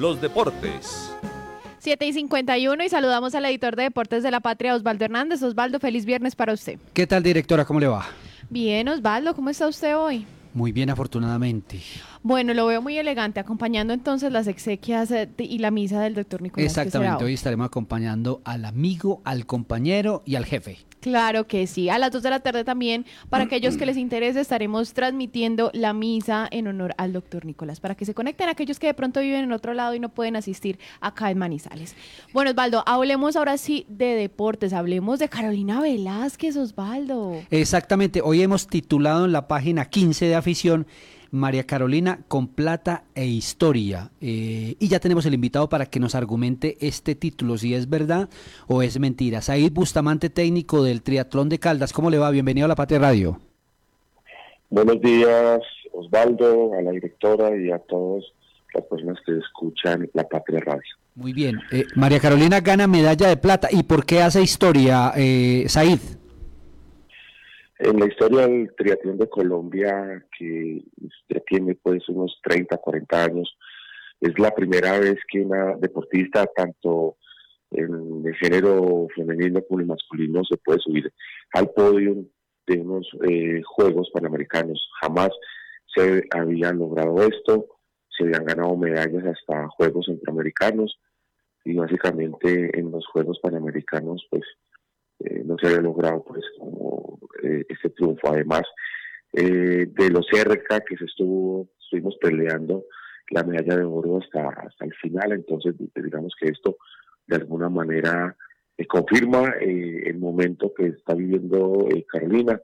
los deportes. 7 y 51 y saludamos al editor de Deportes de la Patria, Osvaldo Hernández. Osvaldo, feliz viernes para usted. ¿Qué tal, directora? ¿Cómo le va? Bien, Osvaldo, ¿cómo está usted hoy? Muy bien, afortunadamente. Bueno, lo veo muy elegante, acompañando entonces las exequias eh, y la misa del doctor Nicolás. Exactamente, hoy estaremos acompañando al amigo, al compañero y al jefe. Claro que sí. A las 2 de la tarde también, para aquellos que les interese, estaremos transmitiendo la misa en honor al doctor Nicolás, para que se conecten aquellos que de pronto viven en otro lado y no pueden asistir acá en Manizales. Bueno, Osvaldo, hablemos ahora sí de deportes, hablemos de Carolina Velázquez, Osvaldo. Exactamente, hoy hemos titulado en la página 15 de afición María Carolina con plata e historia. Eh, y ya tenemos el invitado para que nos argumente este título, si es verdad o es mentira. Said Bustamante, técnico del Triatlón de Caldas. ¿Cómo le va? Bienvenido a la Patria Radio. Buenos días, Osvaldo, a la directora y a todas las personas que escuchan la Patria Radio. Muy bien. Eh, María Carolina gana medalla de plata. ¿Y por qué hace historia, eh, Said? En la historia del triatlón de Colombia, que ya tiene pues unos 30, 40 años, es la primera vez que una deportista, tanto en el género femenino como el masculino, se puede subir al podio de unos eh, Juegos Panamericanos. Jamás se había logrado esto, se habían ganado medallas hasta Juegos Centroamericanos y básicamente en los Juegos Panamericanos pues eh, no se había logrado pues como eh, este triunfo. Además eh, de lo cerca que se estuvo, estuvimos peleando la medalla de oro hasta, hasta el final, entonces digamos que esto de alguna manera confirma el momento que está viviendo Carolina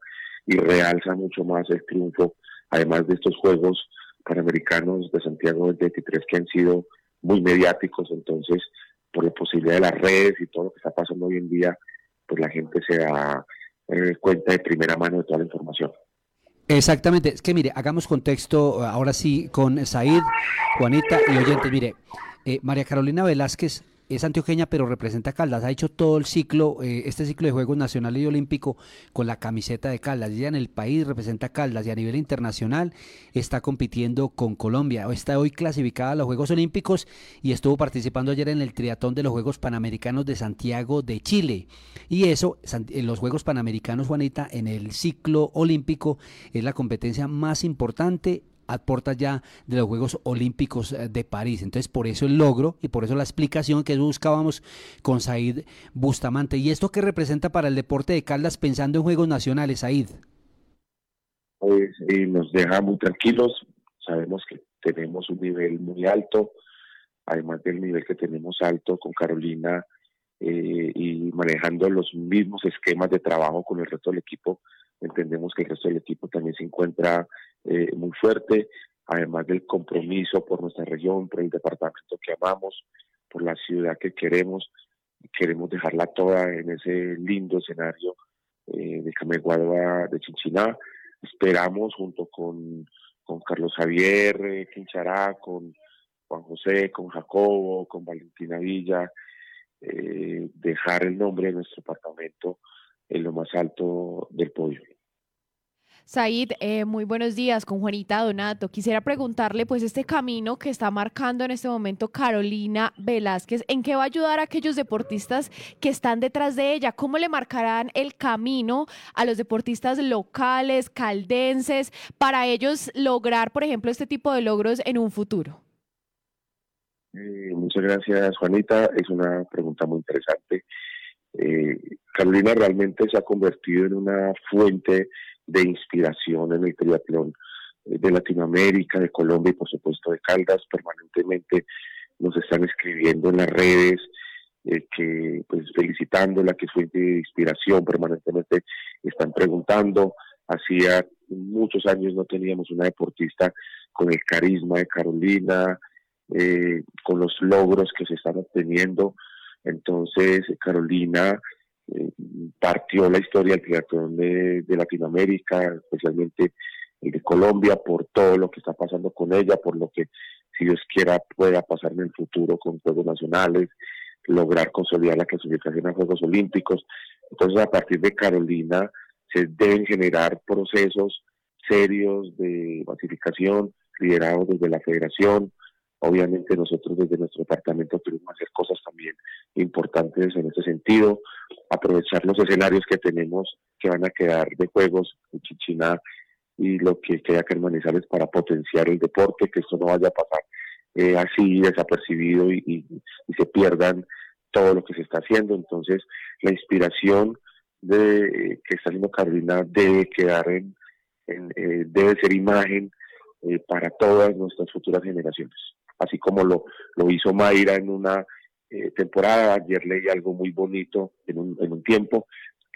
y realza mucho más el triunfo, además de estos Juegos Panamericanos de Santiago del 23 que han sido muy mediáticos, entonces por la posibilidad de las redes y todo lo que está pasando hoy en día, pues la gente se da eh, cuenta de primera mano de toda la información. Exactamente, es que mire, hagamos contexto ahora sí con Said, Juanita y oyentes. Mire, eh, María Carolina Velázquez es antioqueña, pero representa Caldas. Ha hecho todo el ciclo, eh, este ciclo de Juegos Nacional y Olímpico con la camiseta de Caldas. Ya en el país representa Caldas y a nivel internacional está compitiendo con Colombia. Está hoy clasificada a los Juegos Olímpicos y estuvo participando ayer en el triatón de los Juegos Panamericanos de Santiago de Chile. Y eso, en los Juegos Panamericanos, Juanita, en el ciclo olímpico, es la competencia más importante a ya de los Juegos Olímpicos eh, de París. Entonces, por eso el logro y por eso la explicación que buscábamos con Said Bustamante. ¿Y esto qué representa para el deporte de Caldas pensando en Juegos Nacionales, Said? Pues nos deja muy tranquilos. Sabemos que tenemos un nivel muy alto, además del nivel que tenemos alto con Carolina eh, y manejando los mismos esquemas de trabajo con el resto del equipo. Entendemos que el resto del equipo también se encuentra eh, muy fuerte, además del compromiso por nuestra región, por el departamento que amamos, por la ciudad que queremos. Queremos dejarla toda en ese lindo escenario eh, de Cameguadua de Chinchiná. Esperamos junto con, con Carlos Javier eh, Quinchará, con Juan José, con Jacobo, con Valentina Villa, eh, dejar el nombre de nuestro departamento en lo más alto del podio. Said, eh, muy buenos días con Juanita Donato. Quisiera preguntarle, pues, este camino que está marcando en este momento Carolina Velázquez, ¿en qué va a ayudar a aquellos deportistas que están detrás de ella? ¿Cómo le marcarán el camino a los deportistas locales, caldenses, para ellos lograr, por ejemplo, este tipo de logros en un futuro? Eh, muchas gracias, Juanita. Es una pregunta muy interesante. Eh, Carolina realmente se ha convertido en una fuente de inspiración en el triatlón eh, de Latinoamérica, de Colombia y por supuesto de Caldas. Permanentemente nos están escribiendo en las redes, eh, que pues felicitándola, que fuente de inspiración, permanentemente están preguntando. Hacía muchos años no teníamos una deportista con el carisma de Carolina, eh, con los logros que se están obteniendo. Entonces, Carolina partió la historia del triatlón de, Latinoamérica, especialmente el de Colombia, por todo lo que está pasando con ella, por lo que, si Dios quiera, pueda pasar en el futuro con Juegos Nacionales, lograr consolidar la clasificación a Juegos Olímpicos. Entonces, a partir de Carolina, se deben generar procesos serios de basificación liderados desde la federación, Obviamente nosotros desde nuestro departamento tuvimos hacer cosas también importantes en ese sentido, aprovechar los escenarios que tenemos que van a quedar de juegos en Chichiná y lo que queda que Manizales para potenciar el deporte, que esto no vaya a pasar eh, así desapercibido y, se pierdan todo lo que se está haciendo. Entonces, la inspiración de que está haciendo Carolina debe quedar en, eh, debe ser imagen eh, para todas nuestras futuras generaciones. Como lo, hizo Mayra en una temporada, ayer leí algo muy bonito en un, en un tiempo,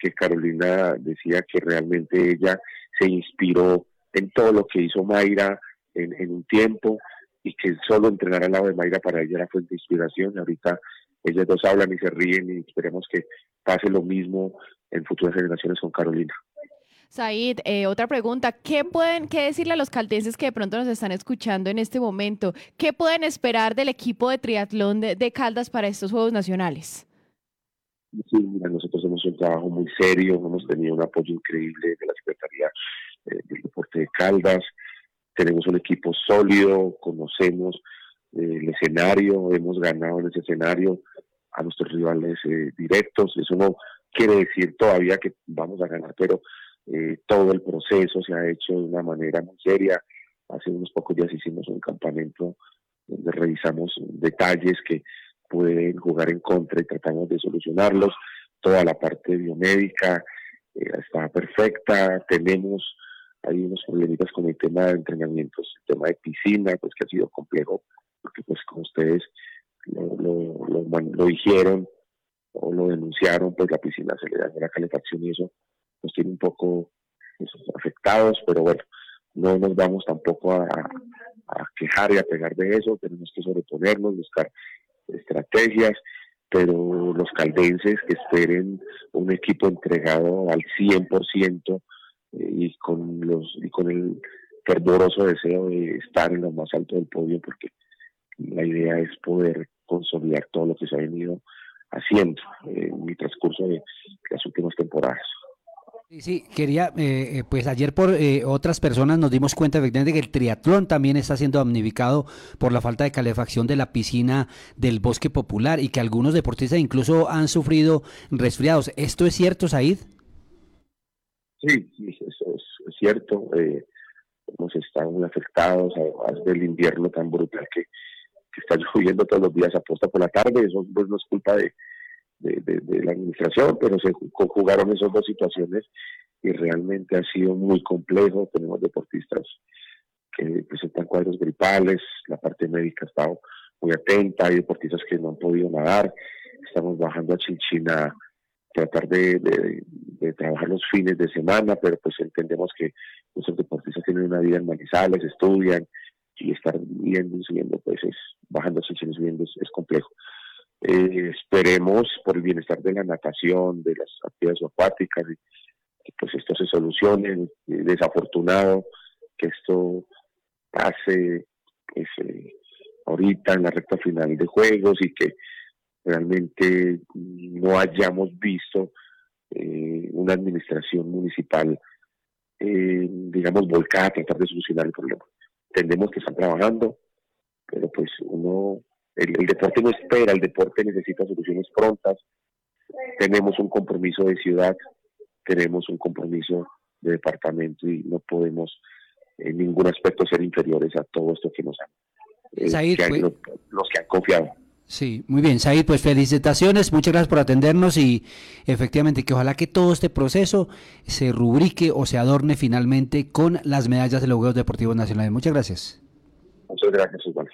que Carolina decía que realmente ella se inspiró en todo lo que hizo Mayra en, un tiempo y que solo entrenar al lado de Mayra para ella era fuente de inspiración. Ahorita ellas dos hablan y se ríen y esperemos que pase lo mismo en futuras generaciones con Carolina. Said, eh, otra pregunta, ¿qué pueden qué decirle a los caldenses que de pronto nos están escuchando en este momento? ¿Qué pueden esperar del equipo de triatlón de Caldas para estos Juegos Nacionales? Sí, nosotros hemos hecho un trabajo muy serio, hemos tenido un apoyo increíble de la Secretaría eh, del Deporte de Caldas, tenemos un equipo sólido, conocemos eh, el escenario, hemos ganado en ese escenario a nuestros rivales directos, eso no quiere decir todavía que vamos a ganar, pero todo el proceso se ha hecho de una manera muy seria. Hace unos pocos días hicimos un campamento donde revisamos detalles que pueden jugar en contra y tratamos de solucionarlos. Toda la parte biomédica eh, está perfecta. Tenemos hay unos problemitas con el tema de entrenamientos, el tema de piscina, pues que ha sido complejo, porque pues como ustedes lo, lo, dijeron o lo denunciaron, pues la piscina se le da la calefacción y eso nos tiene un poco pues, afectados, pero bueno, no nos vamos tampoco a, quejar y a pegar de eso, tenemos que sobreponernos, buscar estrategias, pero los caldenses que esperen un equipo entregado al 100% eh, y con los y con el fervoroso deseo de estar en lo más alto del podio porque la idea es poder consolidar todo lo que se ha venido haciendo en mi transcurso de las últimas temporadas. Sí, quería, eh, eh, pues ayer por eh, otras personas nos dimos cuenta efectivamente que el triatlón también está siendo damnificado por la falta de calefacción de la piscina del bosque popular y que algunos deportistas incluso han sufrido resfriados. ¿Esto es cierto, Said? Sí, eso es, cierto. hemos estado muy afectados, además del invierno tan brutal que, que está lloviendo todos los días a posta por la tarde. Eso pues, no es culpa de de, la administración, pero se conjugaron esas dos situaciones y realmente ha sido muy complejo. Tenemos deportistas que presentan cuadros gripales, la parte médica ha estado muy atenta, hay deportistas que no han podido nadar, estamos bajando a Chinchina tratar de, trabajar los fines de semana, pero pues entendemos que nuestros deportistas tienen una vida en Manizales, estudian y estar viendo y subiendo, pues es, bajando a Chinchina subiendo es complejo. Eh, esperemos por el bienestar de la natación, de las actividades acuáticas, que pues esto se solucione. desafortunado que esto pase pues, eh, ahorita en la recta final de juegos y que realmente no hayamos visto eh, una administración municipal, digamos, volcada a tratar de solucionar el problema. Entendemos que están trabajando, pero pues uno el, deporte no espera, el deporte necesita soluciones prontas. Tenemos un compromiso de ciudad, tenemos un compromiso de departamento y no podemos en ningún aspecto ser inferiores a todo esto que nos han, eh, pues los, que han confiado. Sí, muy bien, Said, pues felicitaciones, muchas gracias por atendernos y efectivamente que ojalá que todo este proceso se rubrique o se adorne finalmente con las medallas de los Juegos Deportivos Nacionales. Muchas gracias. Muchas gracias, igual.